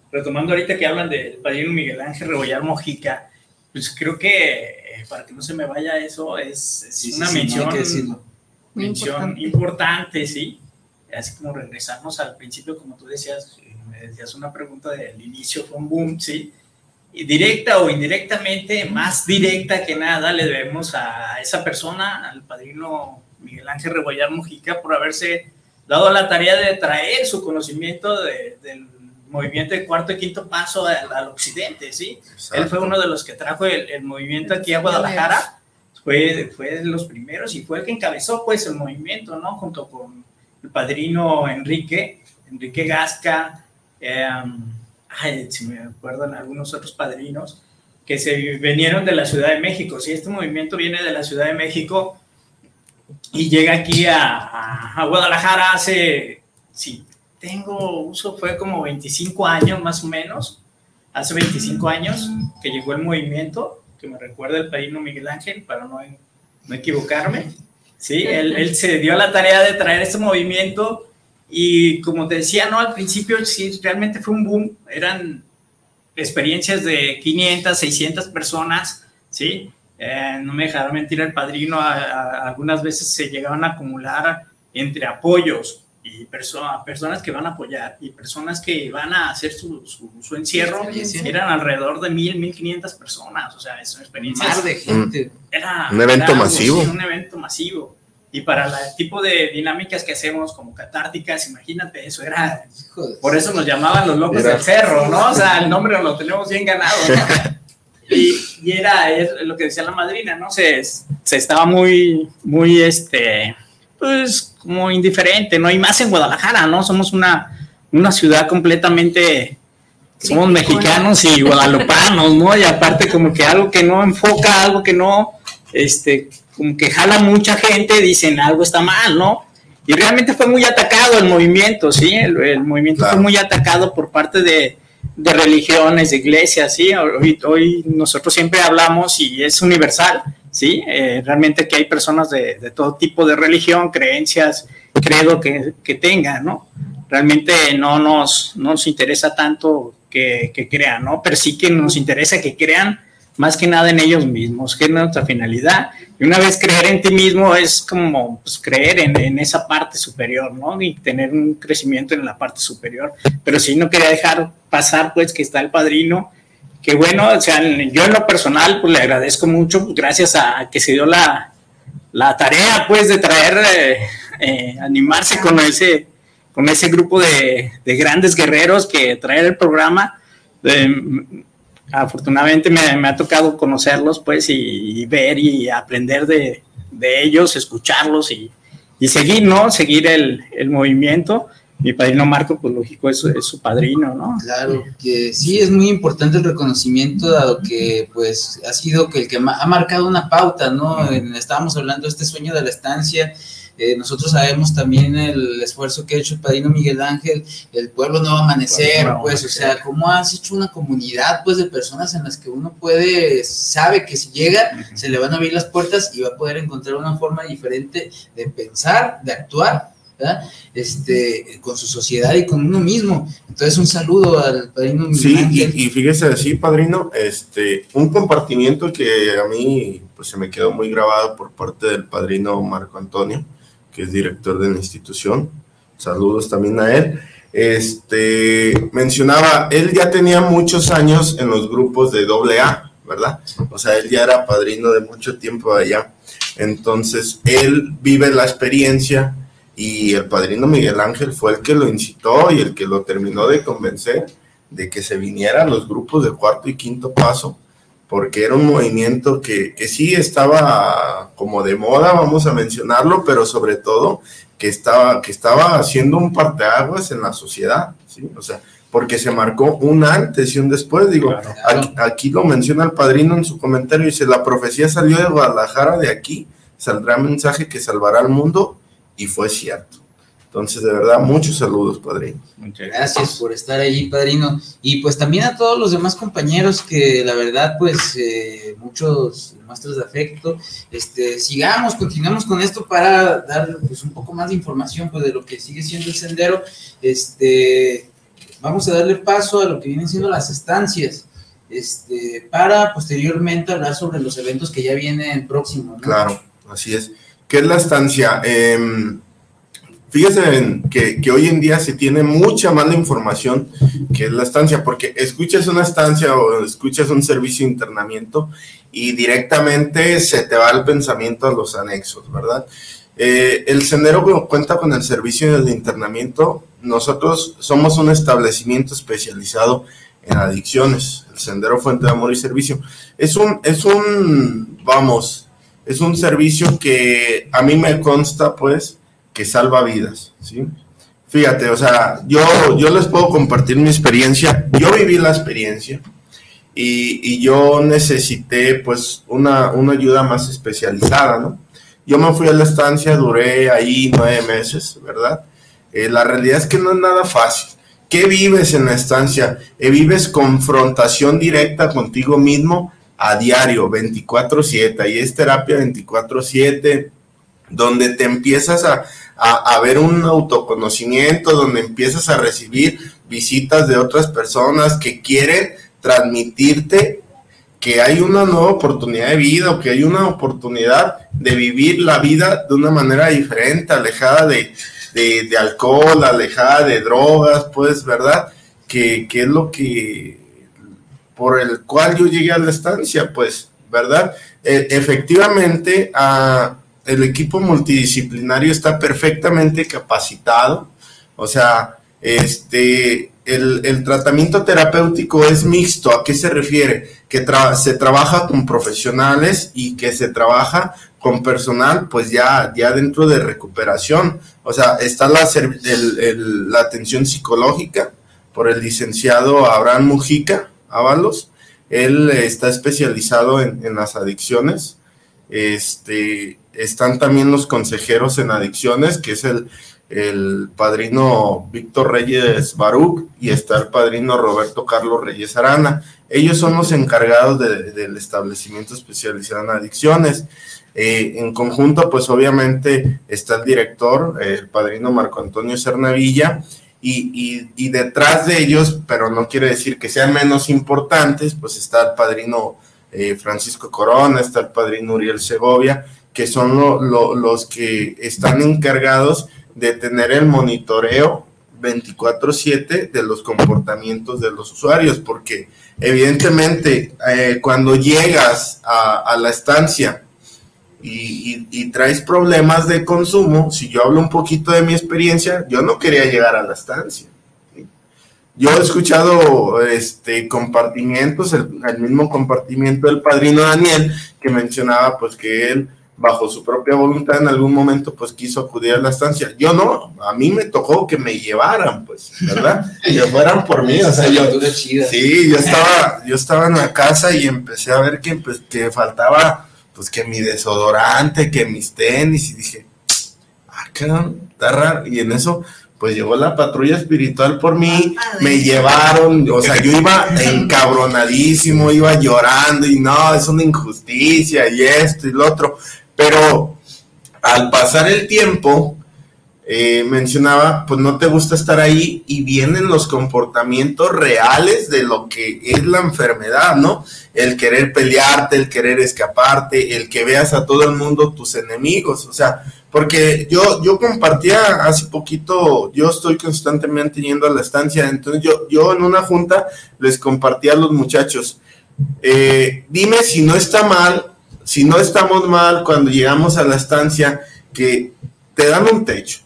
retomando ahorita que hablan del padrino Miguel Ángel Rebollar Mojica, pues creo que eh, para que no se me vaya eso, es, una mención mención importante. sí. Así como regresamos al principio, como tú decías, eh, me decías una pregunta del inicio, fue un boom, sí. Y directa o indirectamente, más directa que nada, le debemos a esa persona, al padrino Miguel Ángel Rebollar Mujica, por haberse dado la tarea de traer su conocimiento del movimiento de cuarto y quinto paso al, occidente, ¿sí? Él fue uno de los que trajo el, movimiento aquí a Guadalajara, fue, fue de los primeros y fue el que encabezó pues el movimiento, ¿no? Junto con el padrino Enrique, Enrique Gasca, em, ay, si me acuerdan algunos otros padrinos, que se vinieron de la Ciudad de México, ¿sí? Este movimiento viene de la Ciudad de México y llega aquí a, a Guadalajara hace, sí, tengo uso, fue como 25 años más o menos, hace 25 años que llegó el movimiento, que me recuerda el padrino Miguel Ángel, para no, no equivocarme. Sí, él, él, se dio la tarea de traer este movimiento y como te decía, ¿no? Al principio sí, realmente fue un boom, eran experiencias de 500, 600 personas, ¿sí? Eh, no me dejaron mentir el padrino, algunas veces se llegaban a acumular entre apoyos, y personas que van a apoyar y personas que van a hacer su, su, encierro, eran alrededor de mil, mil quinientas personas, o sea, es una experiencia. de gente. Era, un evento masivo. un evento masivo. Y para el tipo de dinámicas que hacemos como catárticas, imagínate, eso era... Por eso nos llamaban los locos del cerro, ¿no? O sea, el nombre lo tenemos bien ganado, Y, y, era lo que decía la madrina, ¿no? Se, se estaba muy, muy, este, pues como indiferente, ¿no? Y más en Guadalajara, ¿no? Somos una, una ciudad completamente, somos mexicanos y guadalupanos, ¿no? Y aparte como que algo que no enfoca, algo que no, este, como que jala mucha gente, dicen algo está mal, ¿no? Y realmente fue muy atacado el movimiento, ¿sí? El, movimiento fue muy atacado por parte de, de religiones, de iglesias, ¿sí? Hoy, hoy nosotros siempre hablamos y es universal ¿sí? Eh, realmente que hay personas de, todo tipo de religión, creencias, credo que, que tengan, ¿no? Realmente no nos, no nos interesa tanto que, que, crean, ¿no? Pero sí que nos interesa que crean más que nada en ellos mismos, que es nuestra finalidad. Y una vez creer en ti mismo es como pues, creer en, en, esa parte superior, ¿no? Y tener un crecimiento en la parte superior. Pero sí no quería dejar pasar, pues, que está el padrino que bueno, o sea, yo en lo personal, pues le agradezco mucho, pues, gracias a que se dio la, la tarea, pues, de traer, eh, eh, animarse con ese, con ese grupo de, de, grandes guerreros que traer el programa. Afortunadamente me, me, ha tocado conocerlos, pues, y, ver y aprender de, de ellos, escucharlos y, y, seguir, ¿no? Seguir el, el movimiento mi padrino Marco, pues lógico, es, es, su padrino, ¿no? Claro, que sí es muy importante el reconocimiento, dado que pues ha sido que el que ha marcado una pauta, ¿no? estábamos hablando de este sueño de la estancia, eh, nosotros sabemos también el esfuerzo que ha hecho el padrino Miguel Ángel, el pueblo no va a amanecer, pues, o sea, cómo has hecho una comunidad, pues, de personas en las que uno puede, sabe que si llega, se le van a abrir las puertas y va a poder encontrar una forma diferente de pensar, de actuar este, con su sociedad y con uno mismo. Entonces, un saludo al padrino. Sí, y, fíjese así, padrino, este, un compartimiento que a mí pues, se me quedó muy grabado por parte del padrino Marco Antonio, que es director de la institución. Saludos también a él. Este, mencionaba, él ya tenía muchos años en los grupos de AA, ¿verdad? O sea, él ya era padrino de mucho tiempo allá. Entonces, él vive la experiencia y el padrino Miguel Ángel fue el que lo incitó y el que lo terminó de convencer de que se vinieran los grupos de cuarto y quinto paso, porque era un movimiento que, que sí estaba como de moda, vamos a mencionarlo, pero sobre todo que estaba, que estaba haciendo un parteaguas en la sociedad, ¿sí? O sea, porque se marcó un antes y un después. Digo, Aquí, aquí, lo menciona el padrino en su comentario, dice, la profecía salió de Guadalajara, de aquí saldrá mensaje que salvará al mundo y fue cierto. Entonces, de verdad, muchos saludos, padrino. Muchas gracias por estar ahí, padrino. Y pues también a todos los demás compañeros que la verdad, pues, eh, muchos muestras de afecto. Este, sigamos, continuamos con esto para dar pues, un poco más de información pues, de lo que sigue siendo el sendero. Este, vamos a darle paso a lo que vienen siendo las estancias. Este, para posteriormente hablar sobre los eventos que ya vienen próximos. Claro, así es. ¿Qué es la estancia? Em, fíjese que, hoy en día se tiene mucha mala información que es la estancia, porque escuchas una estancia o escuchas un servicio de internamiento y directamente se te va el pensamiento a los anexos, ¿verdad? Eh, el sendero cuenta con el servicio de internamiento. Nosotros somos un establecimiento especializado en adicciones, el sendero Fuente de Amor y Servicio. Es un, es un, vamos, es un servicio que a mí me consta, pues, que salva vidas, ¿sí? Fíjate, o sea, yo, yo les puedo compartir mi experiencia. Yo viví la experiencia y, y yo necesité, pues, una, una ayuda más especializada, ¿no? Yo me fui a la estancia, duré ahí nueve meses, ¿verdad? Eh, la realidad es que no es nada fácil. ¿Qué vives en la estancia? Eh, vives confrontación directa contigo mismo a diario, 24/7. Y es terapia 24/7, donde te empiezas a, a, a, ver un autoconocimiento, donde empiezas a recibir visitas de otras personas que quieren transmitirte que hay una nueva oportunidad de vida o que hay una oportunidad de vivir la vida de una manera diferente, alejada de, de, alcohol, alejada de drogas, pues, ¿verdad? Que, que, es lo que, por el cual yo llegué a la estancia, pues, ¿verdad? E, efectivamente, a, el equipo multidisciplinario está perfectamente capacitado, o sea, este, el, el, tratamiento terapéutico es mixto. ¿A qué se refiere? Que se trabaja con profesionales y que se trabaja con personal, pues ya, ya dentro de recuperación. O sea, está la, atención psicológica por el licenciado Abraham Mujica Ábalos. Él está especializado en, en las adicciones. Este, están también los consejeros en adicciones, que es el, el padrino Víctor Reyes Baruch y está el padrino Roberto Carlos Reyes Arana. Ellos son los encargados del establecimiento especializado en adicciones. Eh, en conjunto, pues obviamente está el director, el padrino Marco Antonio Cernavilla, y, y, detrás de ellos, pero no quiere decir que sean menos importantes, pues está el padrino eh, Francisco Corona, está el padrino Uriel Segovia, que son los que están encargados de tener el monitoreo 24/7 de los comportamientos de los usuarios, porque evidentemente eh, cuando llegas a, la estancia y, traes problemas de consumo, si yo hablo un poquito de mi experiencia, yo no quería llegar a la estancia. Yo he escuchado este compartimientos, el, el mismo compartimiento del padrino Daniel, que mencionaba pues que él bajo su propia voluntad en algún momento pues quiso acudir a la estancia. Yo no, a mí me tocó que me llevaran, pues, ¿verdad? que fueran por mí, o sea, yo, sí, yo estaba, yo estaba en la casa y empecé a ver que, pues, que faltaba, pues, que mi desodorante, que mis tenis, y dije, ah, qué está raro, y en eso, pues llegó la patrulla espiritual por mí, me llevaron, o sea, yo iba encabronadísimo, iba llorando y no, es una injusticia y esto y lo otro, pero al pasar el tiempo, eh, mencionaba, pues no te gusta estar ahí y vienen los comportamientos reales de lo que es la enfermedad, ¿no? El querer pelearte, el querer escaparte, el que veas a todo el mundo tus enemigos, o sea, porque yo, yo compartía hace poquito, yo estoy constantemente yendo a la estancia, entonces yo, yo en una junta les compartía a los muchachos, eh, dime si no está mal si no estamos mal cuando llegamos a la estancia, que te dan un techo,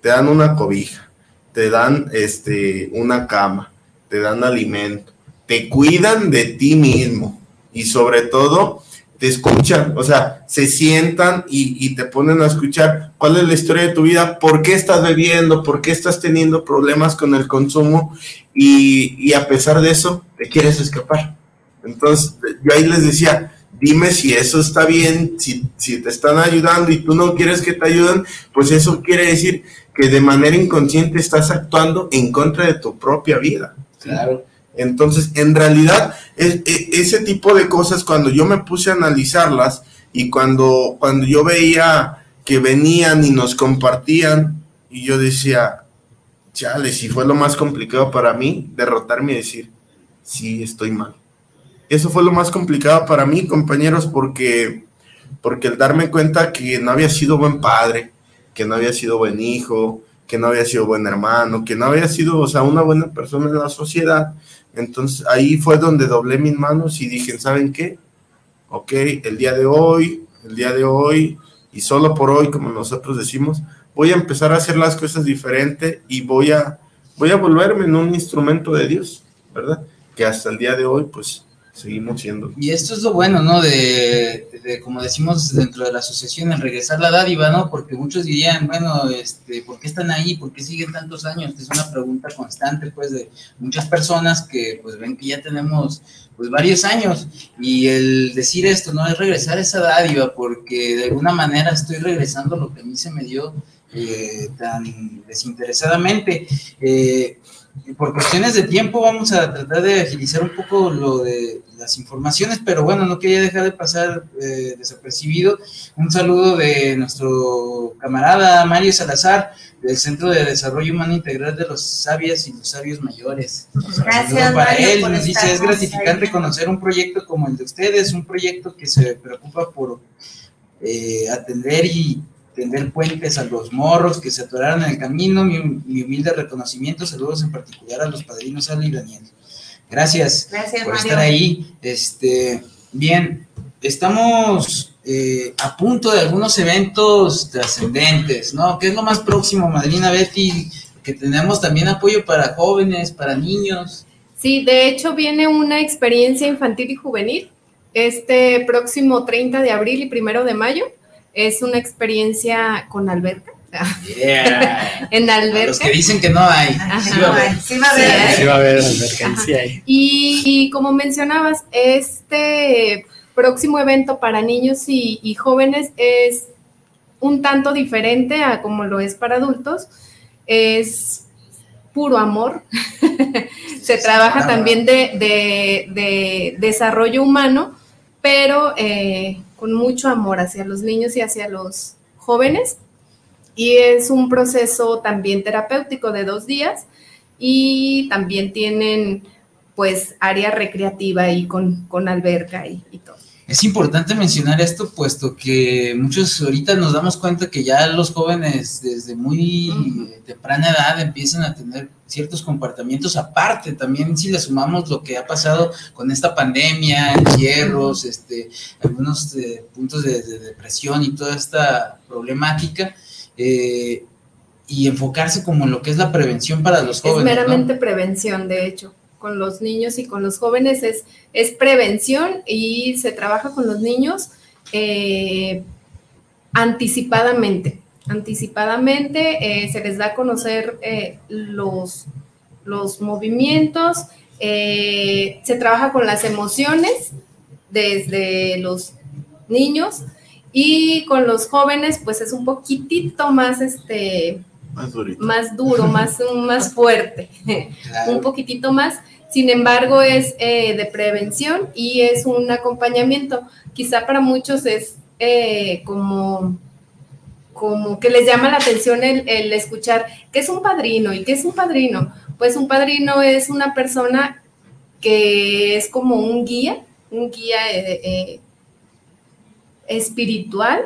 te dan una cobija, te dan este, una cama, te dan alimento, te cuidan de ti mismo y sobre todo te escuchan, o sea, se sientan y, te ponen a escuchar cuál es la historia de tu vida, por qué estás bebiendo, por qué estás teniendo problemas con el consumo y, y a pesar de eso te quieres escapar. Entonces, yo ahí les decía, dime si eso está bien, si, si te están ayudando y tú no quieres que te ayuden, pues eso quiere decir que de manera inconsciente estás actuando en contra de tu propia vida. Claro. Entonces, en realidad, e, ese tipo de cosas, cuando yo me puse a analizarlas y cuando, cuando yo veía que venían y nos compartían, y yo decía, chale, si fue lo más complicado para mí, derrotarme y decir, sí, estoy mal eso fue lo más complicado para mí, compañeros, porque porque el darme cuenta que no había sido buen padre, que no había sido buen hijo, que no había sido buen hermano, que no había sido, o sea, una buena persona en la sociedad, entonces ahí fue donde doblé mis manos y dije, ¿saben qué? Ok, el día de hoy, el día de hoy, y solo por hoy, como nosotros decimos, voy a empezar a hacer las cosas diferente y voy a, voy a volverme en un instrumento de Dios, ¿verdad? Que hasta el día de hoy, pues, seguimos siendo. Y esto es lo bueno, ¿no? De, como decimos dentro de la asociación, el regresar la dádiva, ¿no? Porque muchos dirían, bueno, este, ¿por qué están ahí? ¿Por qué siguen tantos años? Es una pregunta constante, pues, de muchas personas que, pues, ven que ya tenemos, pues, varios años. Y el decir esto, ¿no? Es regresar esa dádiva, porque de alguna manera estoy regresando lo que a mí se me dio eh, tan desinteresadamente. Eh, por cuestiones de tiempo vamos a tratar de agilizar un poco lo de las informaciones, pero bueno, no quería dejar de pasar eh, desapercibido. Un saludo de nuestro camarada Mario Salazar, del Centro de Desarrollo Humano Integral de los Sabias y los Sabios Mayores. Gracias, para Mario, él. por Nos dice, es gratificante conocer un proyecto como el de ustedes, un proyecto que se preocupa por eh, atender y tender puentes a los morros que se atoraron en el camino. Mi, mi humilde reconocimiento, saludos en particular a los padrinos Ale y Daniel. Gracias, Gracias, por Mario. estar ahí. Este, bien, estamos eh, a punto de algunos eventos trascendentes, ¿no? ¿Qué es lo más próximo, Madrina Betty? Que tenemos también apoyo para jóvenes, para niños. Sí, de hecho viene una experiencia infantil y juvenil este próximo 30 de abril y primero de mayo. Es una experiencia con alberca. Yeah. en A alberca. los que dicen que no hay. Ajá, Sí va a haber. sí va a haber. Sí, Sí va a haber alberca, Ajá. sí hay. Y, y como mencionabas, este próximo evento para niños y, y jóvenes es un tanto diferente a como lo es para adultos. Es puro amor. Se trabaja también de, de- de desarrollo humano, pero eh, con mucho amor hacia los niños y hacia los jóvenes. Y es un proceso también terapéutico de dos días y también tienen pues área recreativa y con, con alberca y, y todo. Es importante mencionar esto, puesto que muchos ahorita nos damos cuenta que ya los jóvenes desde muy temprana edad empiezan a tener ciertos comportamientos aparte, también si le sumamos lo que ha pasado con esta pandemia, encierros, este, algunos eh, puntos de, de depresión y toda esta problemática, eh, y enfocarse como en lo que es la prevención para los jóvenes. es ¿no? meramente prevención, de hecho, con los niños y con los jóvenes es, es prevención y se trabaja con los niños eh, anticipadamente. Anticipadamente eh, se les da a conocer eh, los, los movimientos, eh, se trabaja con las emociones desde los niños y con los jóvenes pues es un poquitito más este Más más duro, más, más fuerte, Claro. un poquitito más. Sin embargo, es eh, de prevención y es un acompañamiento. Quizá para muchos es eh, como, como que les llama la atención el, escuchar qué es un padrino y qué es un padrino. Pues un padrino es una persona que es como un guía, un guía eh, eh, espiritual,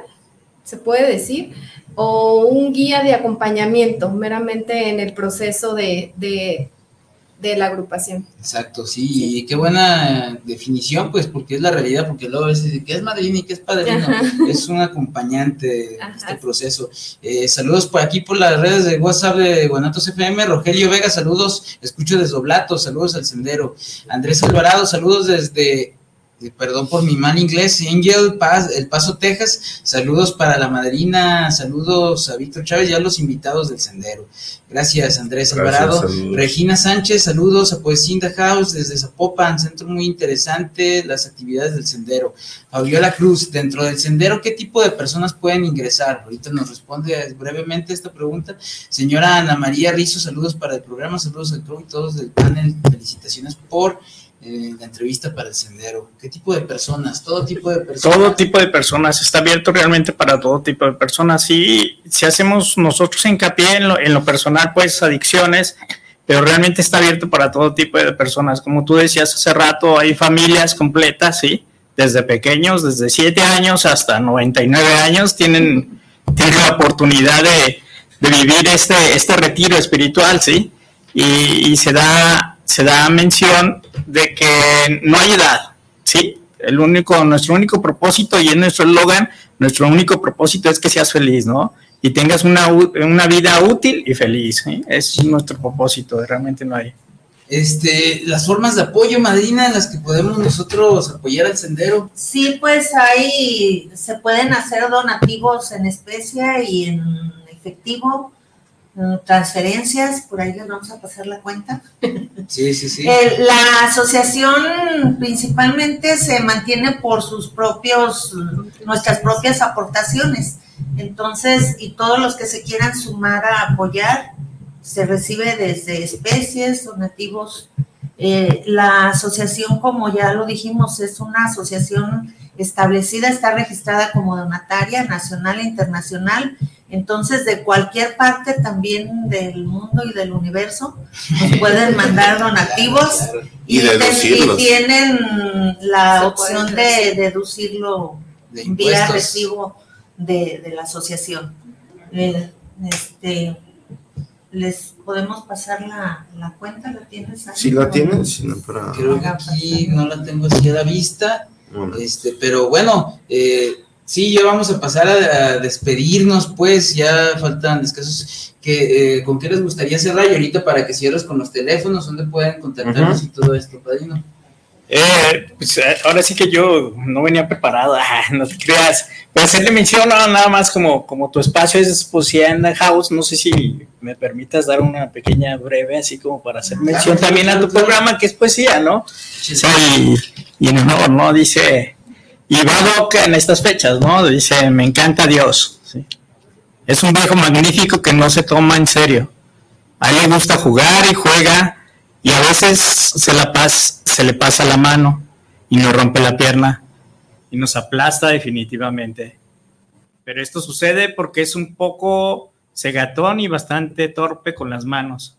se puede decir, o un guía de acompañamiento meramente en el proceso de, de la agrupación. Exacto, sí, y qué buena definición, pues, porque es la realidad, porque luego a veces dicen, ¿qué es madrina y qué es padrino? Ajá. Es un acompañante de Ajá. este proceso. Eh, saludos por aquí por las redes de WhatsApp de Guanatos FM, Rogelio Vega, saludos, escucho desde Oblato, saludos al Sendero. Andrés Alvarado, saludos desde, perdón por mi mal inglés, Angel Paz, El Paso, Texas, saludos para la madrina, saludos a Víctor Chávez y a los invitados del Sendero. Gracias, Andrés Gracias, Alvarado. saludos. Regina Sánchez, saludos a Poesinda House desde Zapopan, centro muy interesante, las actividades del sendero. Fabiola Cruz, dentro del sendero, ¿qué tipo de personas pueden ingresar? Ahorita nos responde brevemente esta pregunta. Señora Ana María Rizo, saludos para el programa, saludos al club y todos del panel, felicitaciones por eh, la entrevista para el sendero. ¿Qué tipo de personas? Todo tipo de personas. Todo tipo de personas, está abierto realmente para todo tipo de personas. Y si hacemos nosotros hincapié en lo, en lo personal, pues adicciones, pero realmente está abierto para todo tipo de personas. Como tú decías hace rato, hay familias completas, ¿sí? desde pequeños, desde 7 años hasta 99 años, tienen, tienen la oportunidad de, de vivir este, este retiro espiritual, ¿sí? Y, y, se, da, se da mención de que no hay edad, ¿sí? El único, nuestro único propósito y es nuestro eslogan, nuestro único propósito es que seas feliz, ¿no? Y tengas una, una vida útil y feliz, ¿sí? Ese es nuestro propósito, realmente no hay. Este, las formas de apoyo, Madrina, en las que podemos nosotros apoyar al sendero. Sí, pues ahí se pueden hacer donativos en especie y en efectivo, transferencias, por ahí les vamos a pasar la cuenta. Sí, sí, sí. Eh, la asociación principalmente se mantiene por sus propios, nuestras propias aportaciones. Entonces, y todos los que se quieran sumar a apoyar, se recibe desde especies, donativos. Eh, la asociación, como ya lo dijimos, es una asociación establecida, está registrada como donataria nacional e internacional. Entonces, de cualquier parte también del mundo y del universo, nos pueden mandar donativos y, y, y tienen la opción de deducirlo de vía recibo de, de, la asociación. Eh, este, les podemos pasar la, la cuenta, ¿la tienes? Ahí? Sí, la tienes, sino para... Creo que aquí no la tengo así a la vista, bueno. este, pero bueno, eh, sí, ya vamos a pasar a, a, despedirnos, pues, ya faltan escasos, que, eh, ¿con qué les gustaría cerrar y ahorita para que cierres con los teléfonos, dónde pueden contactarnos uh -huh. y todo esto, padrino? Eh, pues ahora sí que yo no venía preparado, ah, no te creas. Pero hacerle mención no, nada más como, como tu espacio es poesía en the house, no sé si me permitas dar una pequeña breve, así como para hacer mención claro, también a tu programa que es poesía, ¿no? Sí, y, y honor, ¿no? Dice, y va en estas fechas, ¿no? Dice, me encanta Dios. Es un viejo magnífico que no se toma en serio. A él le gusta jugar y juega y a veces se, la pas, se le pasa la mano y nos rompe la pierna y nos aplasta definitivamente. Pero esto sucede porque es un poco cegatón y bastante torpe con las manos.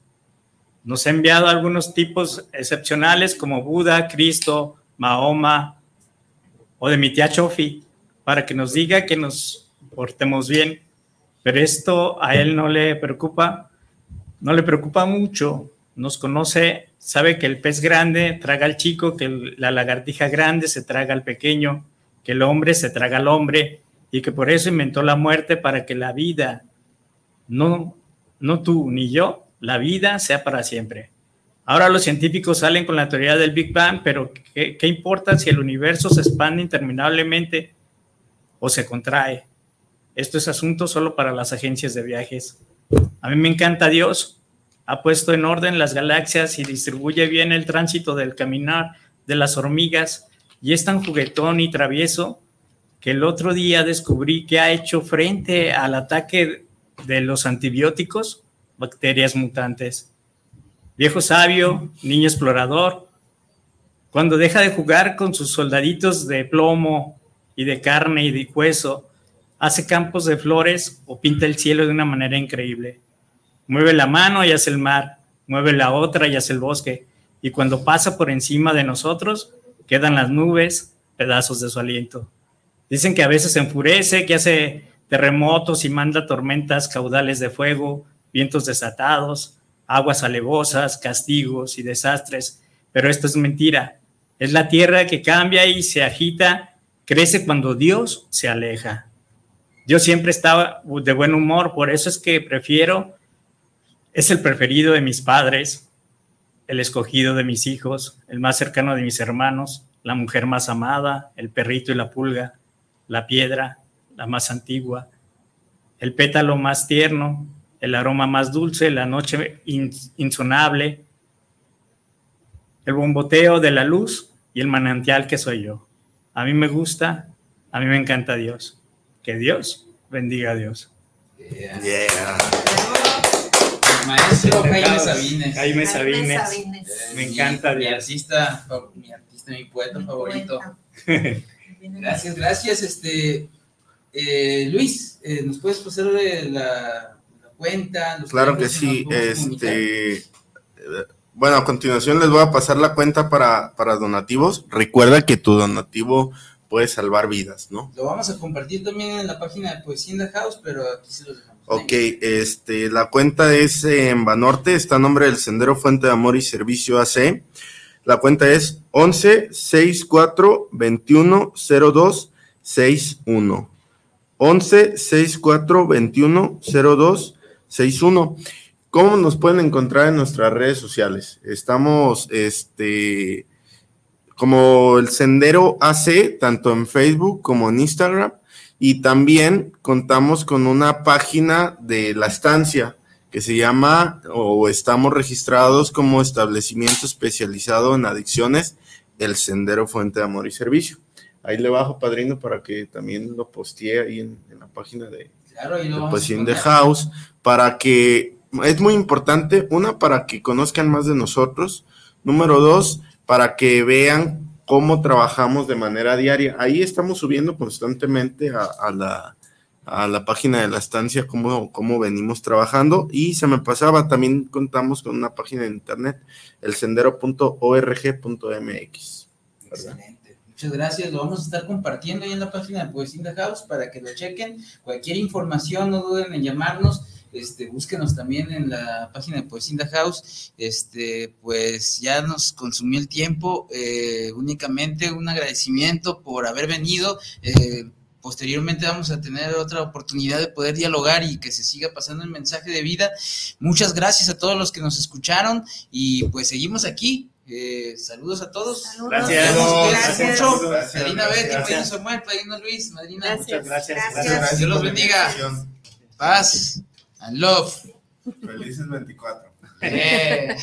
Nos ha enviado algunos tipos excepcionales como Buda, Cristo, Mahoma o de mi tía Chofi para que nos diga que nos portemos bien. Pero esto a él no le preocupa, no le preocupa mucho nos conoce, sabe que el pez grande traga al chico, que la lagartija grande se traga al pequeño, que el hombre se traga al hombre y que por eso inventó la muerte para que la vida, no, no tú ni yo, la vida sea para siempre. Ahora los científicos salen con la teoría del Big Bang, pero ¿qué, importa si el universo se expande interminablemente o se contrae? Esto es asunto solo para las agencias de viajes. A mí me encanta Dios, ha puesto en orden las galaxias y distribuye bien el tránsito del caminar de las hormigas y es tan juguetón y travieso que el otro día descubrí que ha hecho frente al ataque de los antibióticos bacterias mutantes. Viejo sabio, niño explorador, cuando deja de jugar con sus soldaditos de plomo y de carne y de hueso, hace campos de flores o pinta el cielo de una manera increíble. Mueve la mano y hace el mar, mueve la otra y hace el bosque, y cuando pasa por encima de nosotros, quedan las nubes, pedazos de su aliento. Dicen que a veces se enfurece, que hace terremotos y manda tormentas caudales de fuego, vientos desatados, aguas alevosas, castigos y desastres, pero esto es mentira. Es la tierra que cambia y se agita, crece cuando Dios se aleja. Dios siempre estaba de buen humor, por eso es que prefiero es el preferido de mis padres, el escogido de mis hijos, el más cercano de mis hermanos, la mujer más amada, el perrito y la pulga, la piedra, la más antigua, el pétalo más tierno, el aroma más dulce, la noche insonable, el bomboteo de la luz y el manantial que soy yo. A mí me gusta, a mí me encanta Dios. Que Dios bendiga a Dios. Yeah. yeah. Maestro Jaime Sabines. Jaime Sabines. Sabines. Me encanta. Mi, mi, artista, mi artista, mi poeta mi favorito. gracias, gracias. Este, eh, Luis, eh, ¿nos puedes pasar la, cuenta? Claro que sí. Este, bueno, a continuación les voy a pasar la cuenta para, para donativos. Recuerda que tu donativo puede salvar vidas, ¿no? Lo vamos a compartir también en la página de Poesía in the House, pero aquí se los dejamos. Ok, este, la cuenta es en Banorte, está a nombre del Sendero Fuente de Amor y Servicio AC. La cuenta es 11 64 21 02 61. 11 64 21 02 61. ¿Cómo nos pueden encontrar en nuestras redes sociales? Estamos, este, como el Sendero AC, tanto en Facebook como en Instagram. Y también contamos con una página de la estancia que se llama o estamos registrados como establecimiento especializado en adicciones, el Sendero Fuente de Amor y Servicio. Ahí le bajo, padrino, para que también lo postee ahí en, en la página de, Claro, ahí lo Poesía in the. House, para que, es muy importante, una, para que conozcan más de nosotros, número dos, para que vean cómo trabajamos de manera diaria. Ahí estamos subiendo constantemente a, a la, a la página de la estancia cómo, cómo venimos trabajando y se me pasaba, también contamos con una página de internet, elsendero.org.mx. Excelente. Muchas gracias. Lo vamos a estar compartiendo ahí en la página de Poesía House para que lo chequen. Cualquier información, no duden en llamarnos. Este, búsquenos también en la página de Poesía House. Este, pues ya nos consumió el tiempo. eh, únicamente un agradecimiento por haber venido. eh, posteriormente vamos a tener otra oportunidad de poder dialogar y que se siga pasando el mensaje de vida. Muchas gracias a todos los que nos escucharon y pues seguimos aquí. Eh, saludos a todos. Saludos. Gracias. Gracias. mucho. Gracias. Madrina Betty, Gracias. Madrina Samuel, Padrino Luis, Madrina. Gracias. Muchas gracias. Gracias. Dios los bendiga. Paz and love. Felices 24. Eh.